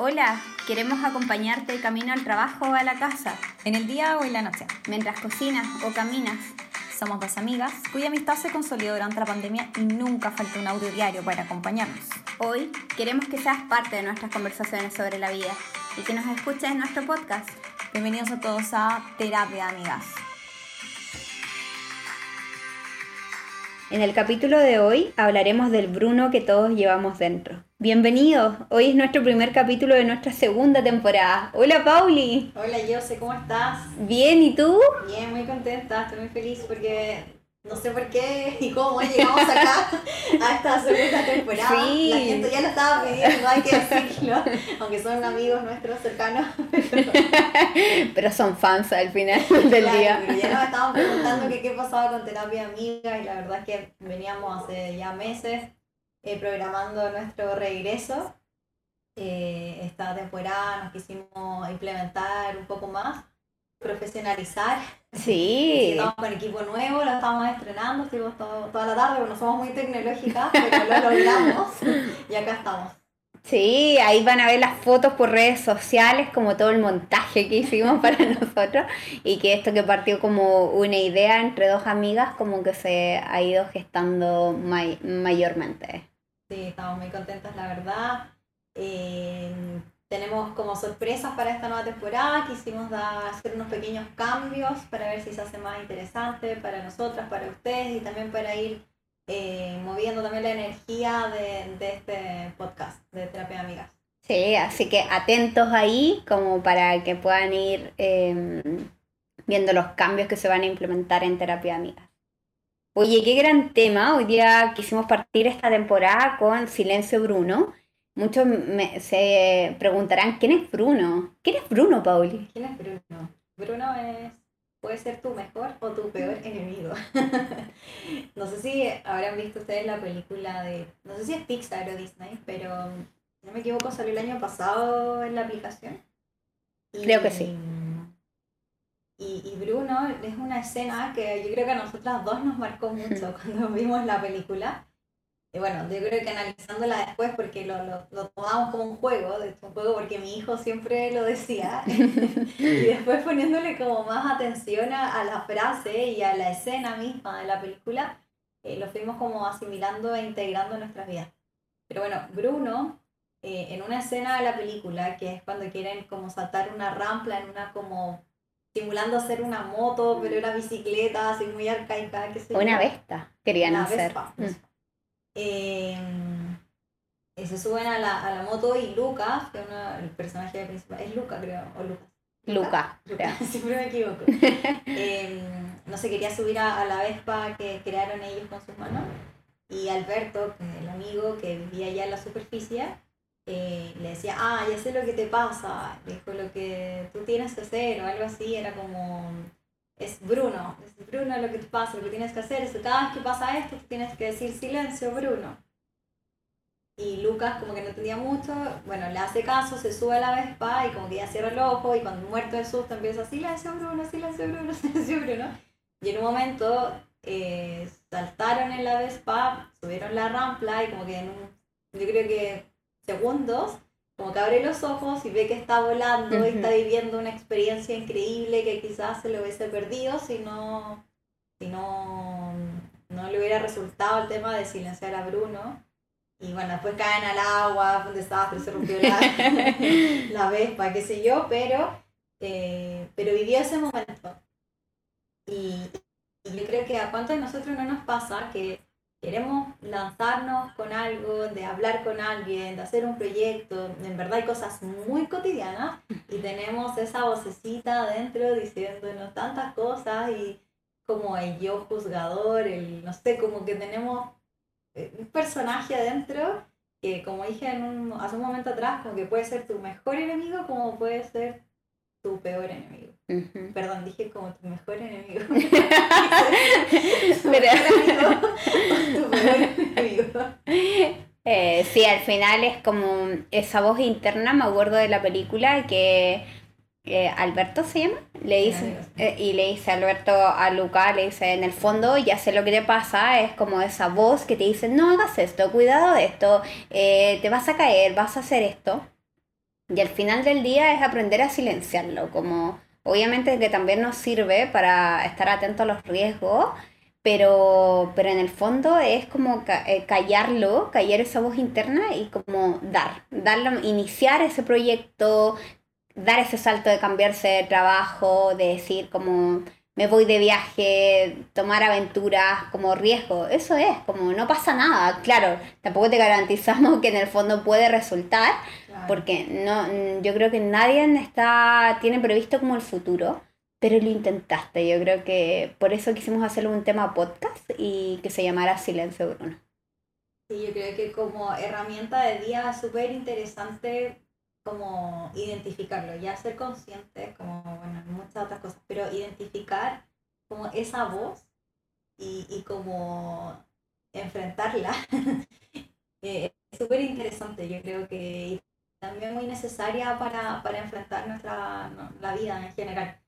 Hola, queremos acompañarte el camino al trabajo o a la casa, en el día o en la noche, mientras cocinas o caminas. Somos dos amigas cuya amistad se consolidó durante la pandemia y nunca faltó un audio diario para acompañarnos. Hoy queremos que seas parte de nuestras conversaciones sobre la vida y que nos escuches en nuestro podcast. Bienvenidos a todos a Terapia Amigas. En el capítulo de hoy hablaremos del Bruno que todos llevamos dentro. Bienvenidos, hoy es nuestro primer capítulo de nuestra segunda temporada. Hola Pauli. Hola Jose, ¿cómo estás? Bien, ¿y tú? Bien, muy contenta, estoy muy feliz porque no sé por qué y cómo llegamos acá a esta segunda temporada. Sí. La gente ya lo estaba pidiendo, hay que decirlo, aunque son amigos nuestros cercanos. Pero son fans al final del Claro, día. pero ya nos estaban preguntando que qué pasaba con terapia amiga y la verdad es que veníamos hace ya meses eh, programando nuestro regreso. Eh, esta temporada nos quisimos implementar un poco más, profesionalizar. Sí, Estamos con equipo nuevo, lo estamos estrenando, estuvimos todo- toda la tarde, bueno, somos muy tecnológicas, pero lo logramos y acá estamos. sí, ahí van a ver las fotos por redes sociales, como todo el montaje que hicimos para nosotros y que esto que partió como una idea entre dos amigas, como que se ha ido gestando may- mayormente. Sí, estamos muy contentas, la verdad. Eh, tenemos como sorpresas para esta nueva temporada, quisimos dar, hacer unos pequeños cambios para ver si se hace más interesante para nosotras, para ustedes y también para ir eh, moviendo también la energía de, de este podcast de Terapia Amigas. Sí, así que atentos ahí como para que puedan ir eh, viendo los cambios que se van a implementar en terapia amigas. Oye, qué gran tema. Hoy día quisimos partir esta temporada con Silencio Bruno. Muchos me- se preguntarán, ¿quién es Bruno? ¿Quién es Bruno, Pauli? ¿Quién es Bruno? Bruno es, puede ser tu mejor o tu peor enemigo. no sé si habrán visto ustedes la película de, no sé si es Pixar o Disney, pero si no me equivoco salió el año pasado en la aplicación. Y- Creo que sí. Y, y Bruno es una escena que yo creo que a nosotras dos nos marcó mucho cuando vimos la película. Y bueno, yo creo que analizándola después, porque lo, lo, lo tomamos como un juego, de un juego porque mi hijo siempre lo decía, y después poniéndole como más atención a, a la frase y a la escena misma de la película, eh, lo fuimos como asimilando e integrando en nuestras vidas. Pero bueno, Bruno, eh, en una escena de la película, que es cuando quieren como saltar una rampa en una como simulando ser una moto, pero era bicicleta, así muy arcaica, que se Una Vesta querían una hacer. Vespa. Mm. Eh, se suben a la, a la moto y Lucas, que es uno- el personaje principal, es Luca creo, o Lucas. Luca, Luca, siempre me equivoco. Eh, no se quería subir a, a la Vespa que crearon ellos con sus manos. Y Alberto, el amigo que vivía allá en la superficie, eh, le decía, ah, ya sé lo que te pasa, dijo lo que tú tienes que hacer o algo así, era como, es Bruno, es Bruno lo que te pasa, lo que tienes que hacer es que cada vez que pasa esto tienes que decir silencio, Bruno. Y Lucas como que no entendía mucho, bueno, le hace caso, se sube a la Vespa y como que ya cierra el ojo y cuando muerto de susto empieza silencio, Bruno, silencio, Bruno, silencio, Bruno. Y en un momento eh, saltaron en la Vespa, subieron la rampla y como que en un, yo creo que segundos, como que abre los ojos y ve que está volando y está viviendo una experiencia increíble que quizás se lo hubiese perdido si no, si no, no le hubiera resultado el tema de silenciar a Bruno. Y bueno, después caen al agua, fue un desastre, se rompió la, la Vespa, qué sé yo, pero, eh, pero vivió ese momento. Y, y yo creo que a cuántos de nosotros no nos pasa que queremos lanzarnos con algo, de hablar con alguien, de hacer un proyecto, en verdad hay cosas muy cotidianas y tenemos esa vocecita adentro diciéndonos tantas cosas y como el yo juzgador, el no sé, como que tenemos eh, un personaje adentro que como dije en un- hace un momento atrás, como que puede ser tu mejor enemigo como puede ser tu peor enemigo. Perdón, dije como tu mejor enemigo. tu Pero- mejor amigo o tu peor enemigo. Eh, sí, al final es como esa voz interna, me acuerdo de la película que eh, Alberto se llama, le dice, eh, y le dice Alberto a Luca, le dice, en el fondo ya sé lo que te pasa, es como esa voz que te dice, no hagas esto, cuidado de esto, eh, te vas a caer, vas a hacer esto. Y al final del día es aprender a silenciarlo, como obviamente que también nos sirve para estar atentos a los riesgos, pero, pero en el fondo es como eh, callarlo, callar esa voz interna y como dar, darlo, iniciar ese proyecto, dar ese salto de cambiarse de trabajo, de decir como me voy de viaje, tomar aventuras como riesgo. Eso es, como no pasa nada. Claro, tampoco te garantizamos que en el fondo puede resultar, porque no, yo creo que nadie está, tiene previsto como el futuro, pero lo intentaste. Yo creo que por eso quisimos hacerlo un tema podcast y que se llamara Silencio Bruno. Sí, yo creo que como herramienta de día súper interesante como identificarlo, ya ser consciente, como, bueno, muchas otras cosas, pero identificar como esa voz y, y como enfrentarla eh, es súper interesante, yo creo que también muy necesaria para, para enfrentar nuestra la vida en general.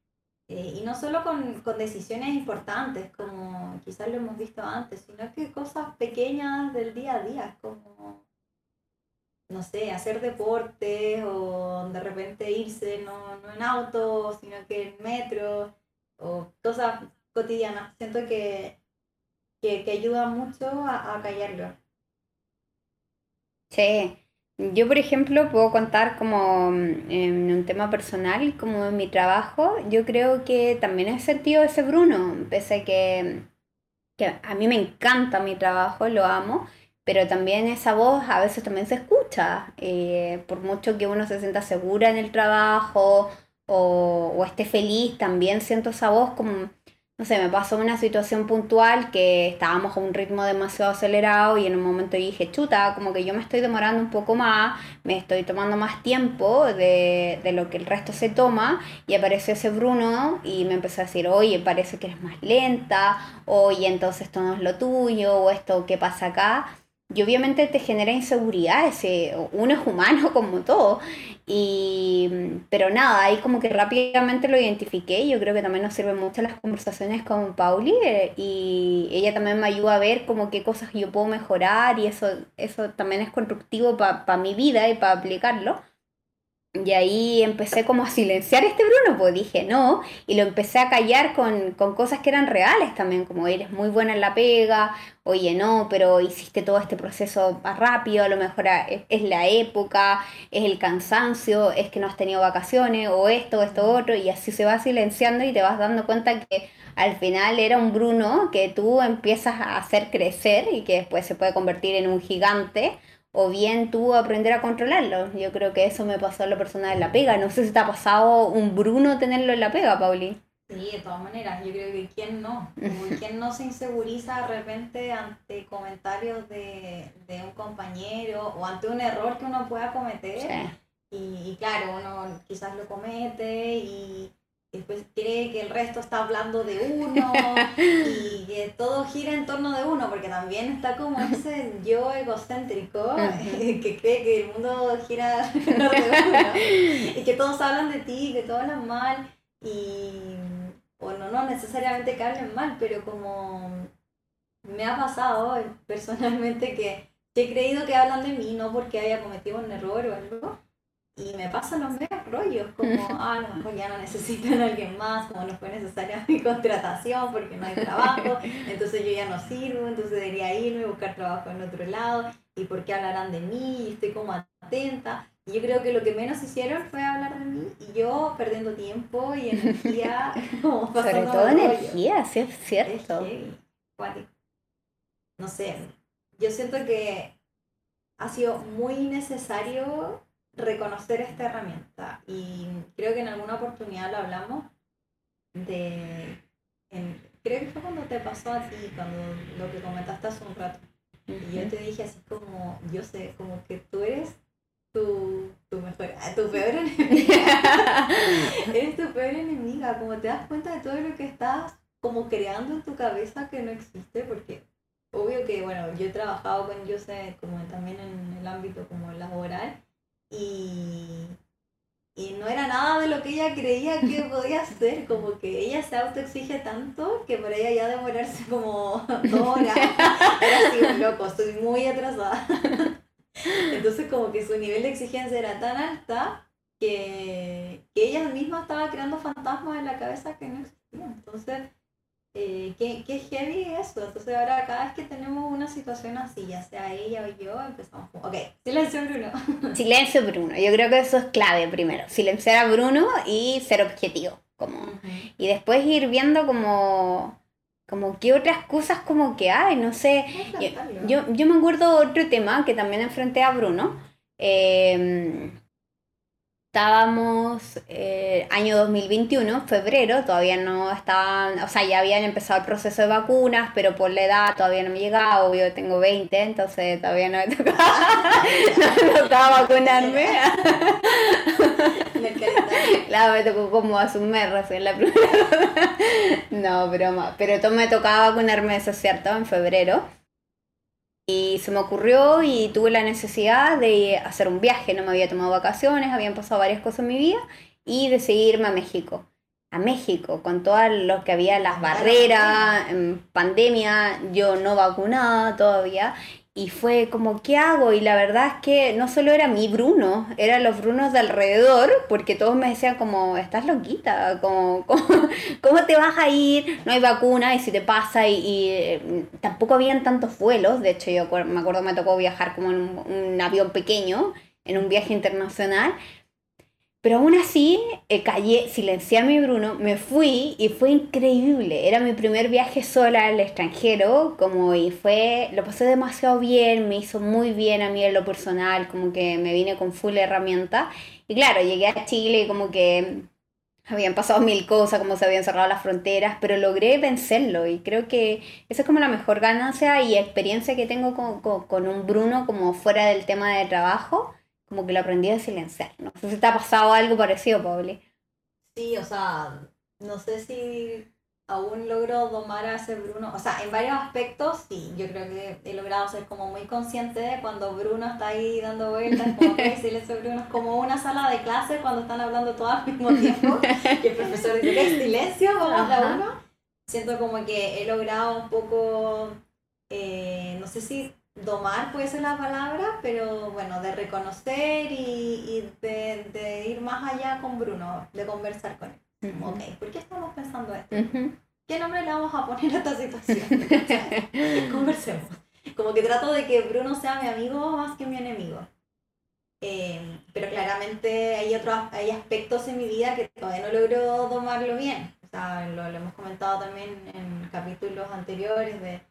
Eh, y no solo con, con, decisiones importantes, como quizás lo hemos visto antes, sino que cosas pequeñas del día a día, como no sé, hacer deporte o de repente irse no, no en auto, sino que en metro o cosas cotidianas. Siento que, que, que ayuda mucho a, a, callarlo. Sí, yo por ejemplo puedo contar como mm, en un tema personal, como en mi trabajo, yo creo que también he sentido ese Bruno, pese a que, que a mí me encanta mi trabajo, lo amo pero también esa voz a veces también se escucha, eh, por mucho que uno se sienta segura en el trabajo o, esté feliz, también siento esa voz como, no sé, me pasó una situación puntual que estábamos a un ritmo demasiado acelerado y en un momento dije, chuta, como que yo me estoy demorando un poco más, me estoy tomando más tiempo de, de lo que el resto se toma y apareció ese Bruno y me empezó a decir, oye, parece que eres más lenta, oye, entonces esto no es lo tuyo, o esto, ¿qué pasa acá? Y obviamente te genera inseguridad, ese, uno es humano como todo, y, pero nada, ahí como que rápidamente lo identifiqué, yo creo que también nos sirven mucho las conversaciones con Pauli, eh, y ella también me ayuda a ver como qué cosas yo puedo mejorar, y eso, eso también es constructivo para mi vida y para aplicarlo. Y ahí empecé como a silenciar este Bruno, pues dije no, y lo empecé a callar con, con, cosas que eran reales también, como eres muy buena en la pega, oye no, pero hiciste todo este proceso más rápido, a lo mejor es, la época, es el cansancio, es que no has tenido vacaciones, o esto, esto, otro, y así se va silenciando y te vas dando cuenta que al final era un Bruno que tú empiezas a hacer crecer y que después se puede convertir en un gigante o bien tú aprender a controlarlo. Yo creo que eso me pasó a la persona de la pega. No sé si te ha pasado un Bruno tenerlo en la pega, Pauli. Sí, de todas maneras, yo creo que quién no, como quién no se inseguriza de repente ante comentarios de, de, un compañero o ante un error que uno pueda cometer. Y, y, claro, uno quizás lo comete y después cree que el resto está hablando de uno y que todo gira en torno de uno, porque también está como ese yo egocéntrico que cree que el mundo gira alrededor de uno y que todos hablan de ti, que todos hablan mal y bueno, no necesariamente que hablen mal, pero como me ha pasado personalmente que he creído que hablan de mí no porque haya cometido un error o algo, y me pasan los medios rollos, como, ah, a lo mejor ya no necesitan a alguien más, como no fue necesaria mi contratación porque no hay trabajo, entonces yo ya no sirvo, entonces debería irme a buscar trabajo en otro lado, y por qué hablarán de mí, y estoy como atenta. Y yo creo que lo que menos hicieron fue hablar de mí, y yo perdiendo tiempo y energía, como Sobre todo energía, sí es cierto. no sé, yo siento que ha sido muy necesario reconocer esta herramienta. Y creo que en alguna oportunidad lo hablamos de... creo que fue cuando te pasó a ti, cuando lo que comentaste hace un rato. Y yo te dije así como, yo sé, como que tú eres tu, tu mejor, ah, tu peor enemiga. eres tu peor enemiga, como te das cuenta de todo lo que estás como creando en tu cabeza que no existe, porque obvio que, bueno, yo he trabajado con Jose como también en el ámbito como laboral, y, y no era nada de lo que ella creía que podía hacer, como que ella se autoexige tanto que para ella ya demorarse como dos horas era así loco, estoy muy atrasada. Entonces como que su nivel de exigencia era tan alta que, que ella misma estaba creando fantasmas en la cabeza que no existían. Entonces, eh, ¿qué, qué heavy eso. Entonces ahora cada vez que tenemos una situación así, ya sea ella o yo, empezamos como, ok, silencio Bruno. Silencio Bruno, yo creo que eso es clave primero, silenciar a Bruno y ser objetivo. Como, y después ir viendo como como qué otras cosas como que hay, no sé. Yo, yo, me acuerdo otro tema que también enfrenté a Bruno. Eh, estábamos eh, año 2021, febrero, todavía no estaban, o sea, ya habían empezado el proceso de vacunas, pero por la edad todavía no me llegaba, obvio tengo 20, entonces todavía no me tocaba, no me tocaba vacunarme. claro, me tocó como hace un mes recién la primera. no, broma, pero me tocaba vacunarme, eso es cierto, en febrero. Y se me ocurrió y tuve la necesidad de hacer un viaje, no me había tomado vacaciones, habían pasado varias cosas en mi vida y de seguirme a México. A México, con todo lo que había, las barreras, pandemia, yo no vacunada todavía, y fue como, ¿qué hago? Y la verdad es que no solo era mi Bruno, eran los Brunos de alrededor, porque todos me decían como, estás loquita, como, ¿cómo, te vas a ir? No hay vacuna y si te pasa y, eh, tampoco habían tantos vuelos, de hecho yo me acuerdo me tocó viajar como en un avión pequeño, en un viaje internacional, pero aún así, eh, callé, silencié a mi Bruno, me fui y fue increíble. Era mi primer viaje sola al extranjero, como y fue, lo pasé demasiado bien, me hizo muy bien a mí en lo personal, como que me vine con full herramienta. Y claro, llegué a Chile y como que habían pasado mil cosas, como se habían cerrado las fronteras, pero logré vencerlo y creo que esa es como la mejor ganancia y experiencia que tengo con, con, con un Bruno como fuera del tema de trabajo como que lo aprendí a silenciar. No sé si te ha pasado algo parecido, Pauli. Sí, o sea, no sé si aún logro domar a ese Bruno. O sea, en varios aspectos, sí, yo creo que he logrado ser como muy consciente de cuando Bruno está ahí dando vueltas, como que silencio Bruno, es como una sala de clase cuando están hablando todos al mismo tiempo, y el profesor dice, ¿qué silencio? Vamos a uno. Siento como que he logrado un poco, eh, no sé si domar puede ser la palabra, pero bueno, de reconocer y, de, ir más allá con Bruno, de conversar con él. Ok, ¿por qué estamos pensando esto? ¿Qué nombre le vamos a poner a esta situación? Conversemos. Como que trato de que Bruno sea mi amigo más que mi enemigo. Em, pero claramente hay otros hay aspectos en mi vida que todavía no logro domarlo bien. O sea, lo, lo hemos comentado también en capítulos anteriores de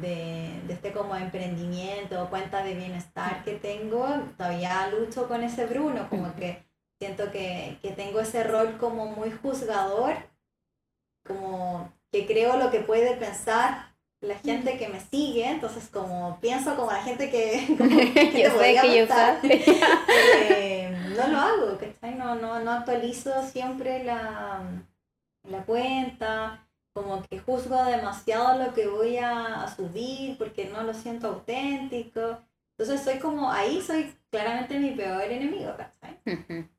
de, este como emprendimiento, cuenta de bienestar que tengo, todavía lucho con ese Bruno, como que siento que, que tengo ese rol como muy juzgador, como que creo lo que puede pensar la gente que me sigue, entonces como pienso como la gente que, yo sé que yo eh, no lo hago, No, no, no actualizo siempre la, la cuenta, como que juzgo demasiado lo que voy a, subir porque no lo siento auténtico. Entonces soy como, ahí soy claramente mi peor enemigo, ¿cachai?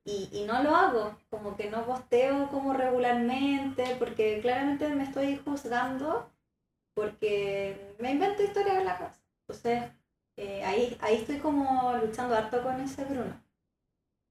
y, y no lo hago, como que no posteo como regularmente porque claramente me estoy juzgando porque me invento historias en la casa. Entonces eh, ahí, ahí estoy como luchando harto con ese Bruno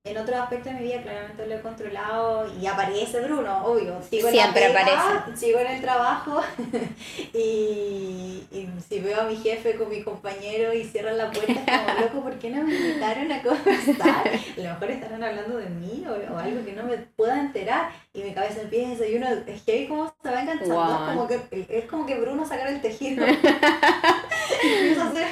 en otros aspectos de mi vida claramente lo he controlado y aparece Bruno, obvio. Sigo Siempre aparece. Sigo en el trabajo y, y, si veo a mi jefe con mi compañero y cierran la puerta, es como loco, ¿por qué no me invitaron a conversar? A lo mejor estarán hablando de mí o, algo que no me pueda enterar y mi cabeza empieza y uno es que como se va enganchando, como que, es como que Bruno sacar el tejido y empieza a hacer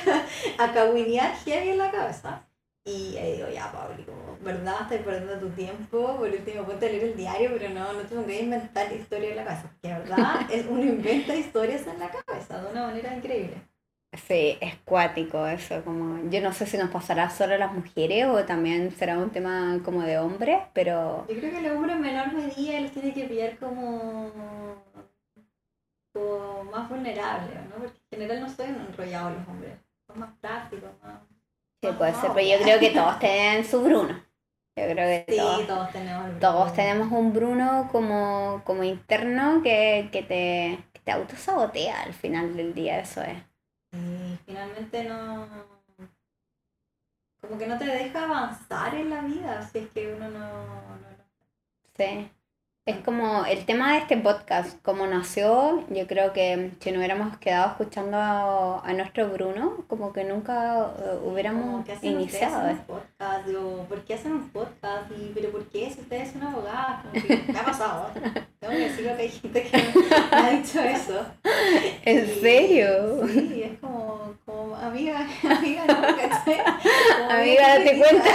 a caguinear heavy en la cabeza. Y ahí digo, ya, Pablo, como, ¿verdad? Estás perdiendo tu tiempo. Por último, ponte a leer el diario, pero no, no tengo que inventar historias en la cabeza. Que verdad, es, uno inventa historias en la cabeza de una manera increíble. Sí, es cuático eso, como yo no sé si nos pasará solo a las mujeres o también será un tema como de hombres, pero... Yo creo que los hombres en menor medida los tiene que pillar como, como más vulnerables, ¿no? Porque en general no son enrollados los hombres, son más prácticos, más Sí, puede ser, pero yo creo que todos tienen su Bruno. Yo creo que sí, todos, tenemos Bruno. Todos tenemos un Bruno como, como interno que, que te, que te autosabotea al final del día, eso es. Y finalmente no... como que no te deja avanzar en la vida si es que uno no... no Sí. Es como el tema de este podcast, como nació, yo creo que si no hubiéramos quedado escuchando a, a nuestro Bruno, como que nunca eh, hubiéramos que hacen iniciado. un podcast, digo, ¿por qué hacen un podcast? Y, ¿Pero por qué si ustedes son abogadas? Me ha pasado. Tengo que decirlo que hay gente que me ha dicho eso. ¿En Y- serio? Sí, es como, como amiga, amiga, ¿no? ¿Cachai? Amiga, date cuenta.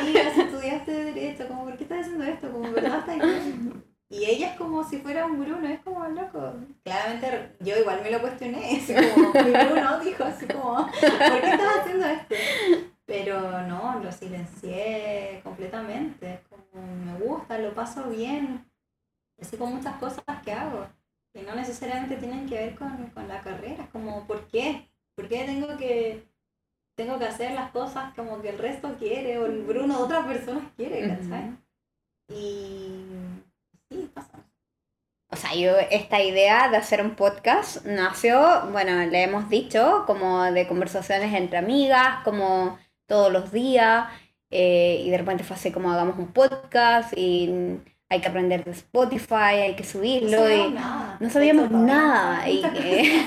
Amiga, si estudiaste Derecho, como, ¿por qué estás haciendo esto? Como, bien. Y ella es como si fuera un Bruno, es como loco. Claramente yo igual me lo cuestioné, así como, Bruno dijo así como, ¿por qué estás haciendo esto? Pero no, lo silencié completamente, como me gusta, lo paso bien, así con muchas cosas que hago, que no necesariamente tienen que ver con, con la carrera, es como, ¿por qué? ¿Por qué tengo que, tengo que hacer las cosas como que el resto quiere o el Bruno otras personas quiere, ¿cachai? Y sí, pasa. O sea, yo esta idea de hacer un podcast nació, bueno, le hemos dicho, como de conversaciones entre amigas, como todos los días, eh, y de repente fue así como hagamos un podcast y hay que aprender de Spotify, hay que subirlo, no y sabíamos nada. no sabíamos nada, y eh,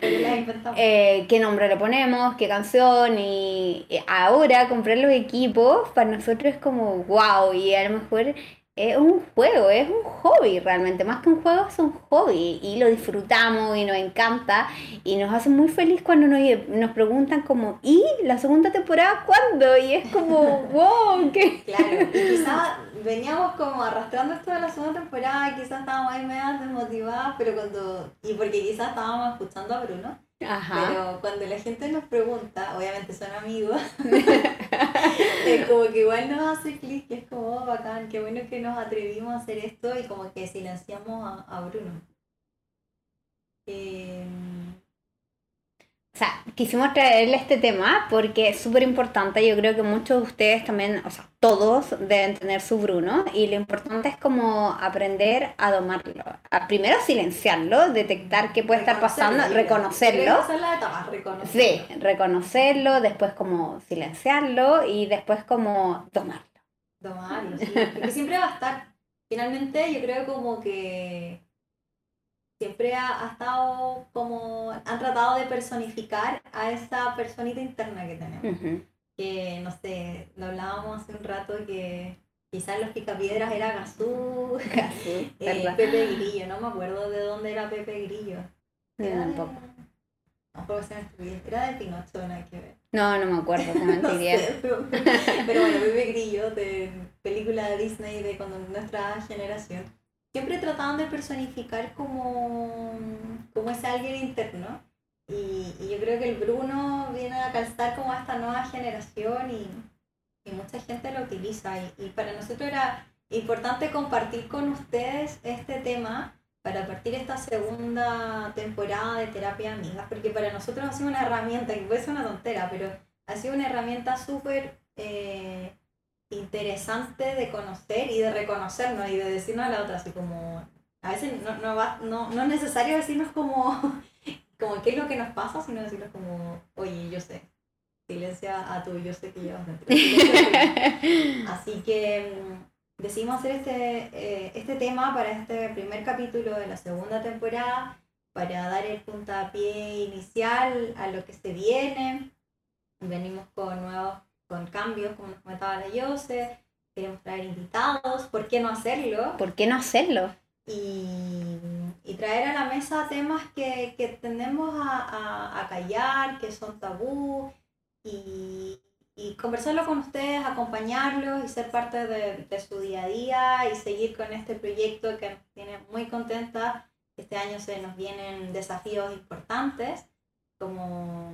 eh, qué nombre le ponemos, qué canción, y y ahora comprar los equipos para nosotros es como wow, y a lo mejor es un juego, es un hobby realmente, más que un juego es un hobby, y lo disfrutamos y nos encanta, y nos hace muy feliz cuando nos, nos preguntan como, ¿y la segunda temporada cuándo? Y es como, wow, qué... Claro, y quizás veníamos como arrastrando esto de la segunda temporada, quizás estábamos ahí medio desmotivadas, pero cuando. Y porque quizás estábamos escuchando a Bruno, Ajá. pero cuando la gente nos pregunta, obviamente son amigos, es como que igual nos hace clic, y es como oh, bacán, qué bueno que nos atrevimos a hacer esto y como que silenciamos a, a Bruno. Eh, O sea, quisimos traerle este tema porque es súper importante. Yo creo que muchos de ustedes también, o sea, todos deben tener su Bruno. Y lo importante es como aprender a domarlo. A primero silenciarlo, detectar qué puede estar pasando, reconocerlo, etapa, reconocerlo. Sí, reconocerlo, después como silenciarlo y después como domarlo. Tomarlo, sí. Porque siempre va a estar. Finalmente, yo creo como que siempre ha, ha estado como. Han tratado de personificar a esa personita interna que tenemos. Que, no sé, lo hablábamos hace un rato que quizás los picapiedras era Gazú, Casi, eh. Pepe Grillo, no me acuerdo de dónde era Pepe Grillo. Era de- tampoco. No ser estupidez. Era de Pinocho, nada que ver. No, no me acuerdo, te No mentiría. sé, pero, pero bueno, Pepe Grillo, de película de Disney de cuando nuestra generación, siempre trataban de personificar como, como ese alguien interno. Y, yo creo que el Bruno viene a calzar como a esta nueva generación y, y mucha gente lo utiliza. Y, y para nosotros era importante compartir con ustedes este tema para partir esta segunda temporada de terapia amigas, porque para nosotros ha sido una herramienta, que puede ser una tontera, pero ha sido una herramienta súper eh, interesante de conocer y de reconocernos y de decirnos a la otra, así como, a veces no, no, va, no, no es necesario decirnos como, como qué es lo que nos pasa, sino decirnos como, oye, yo sé, silencia a tu yo sé que llevas dentro. Así que mm, decidimos hacer este, eh, este tema para este primer capítulo de la segunda temporada, para dar el puntapié inicial a lo que se viene. Venimos con nuevos, con cambios, como nos comentaba la Yose, queremos traer invitados, ¿por qué no hacerlo? ¿Por qué no hacerlo? y, y traer a la mesa temas que, que tendemos a, a- a callar, que son tabú, y, y conversarlo con ustedes, acompañarlos y ser parte de, de su día a día y seguir con este proyecto que nos tiene muy contentas. Este año se nos vienen desafíos importantes como,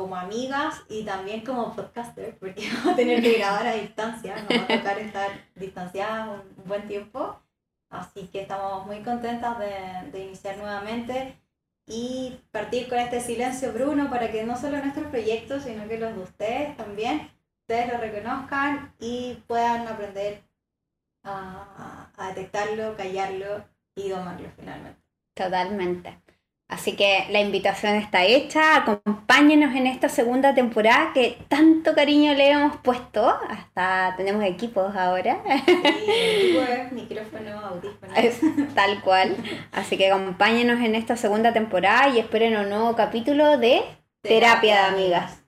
como amigas y también como podcaster, porque vamos a tener que grabar a distancia, nos va a tocar estar distanciadas un buen tiempo. Así que estamos muy contentas de, de iniciar nuevamente y partir con este silencio, Bruno, para que no solo nuestros proyectos, sino que los de ustedes también, ustedes lo reconozcan y puedan aprender a, a detectarlo, callarlo y domarlo finalmente. Totalmente. Así que la invitación está hecha, acompáñenos en esta segunda temporada que tanto cariño le hemos puesto, hasta tenemos equipos ahora. Sí, micrófono, audífono. Es tal cual. Así que acompáñenos en esta segunda temporada y esperen un nuevo capítulo de Terapia de Amigas.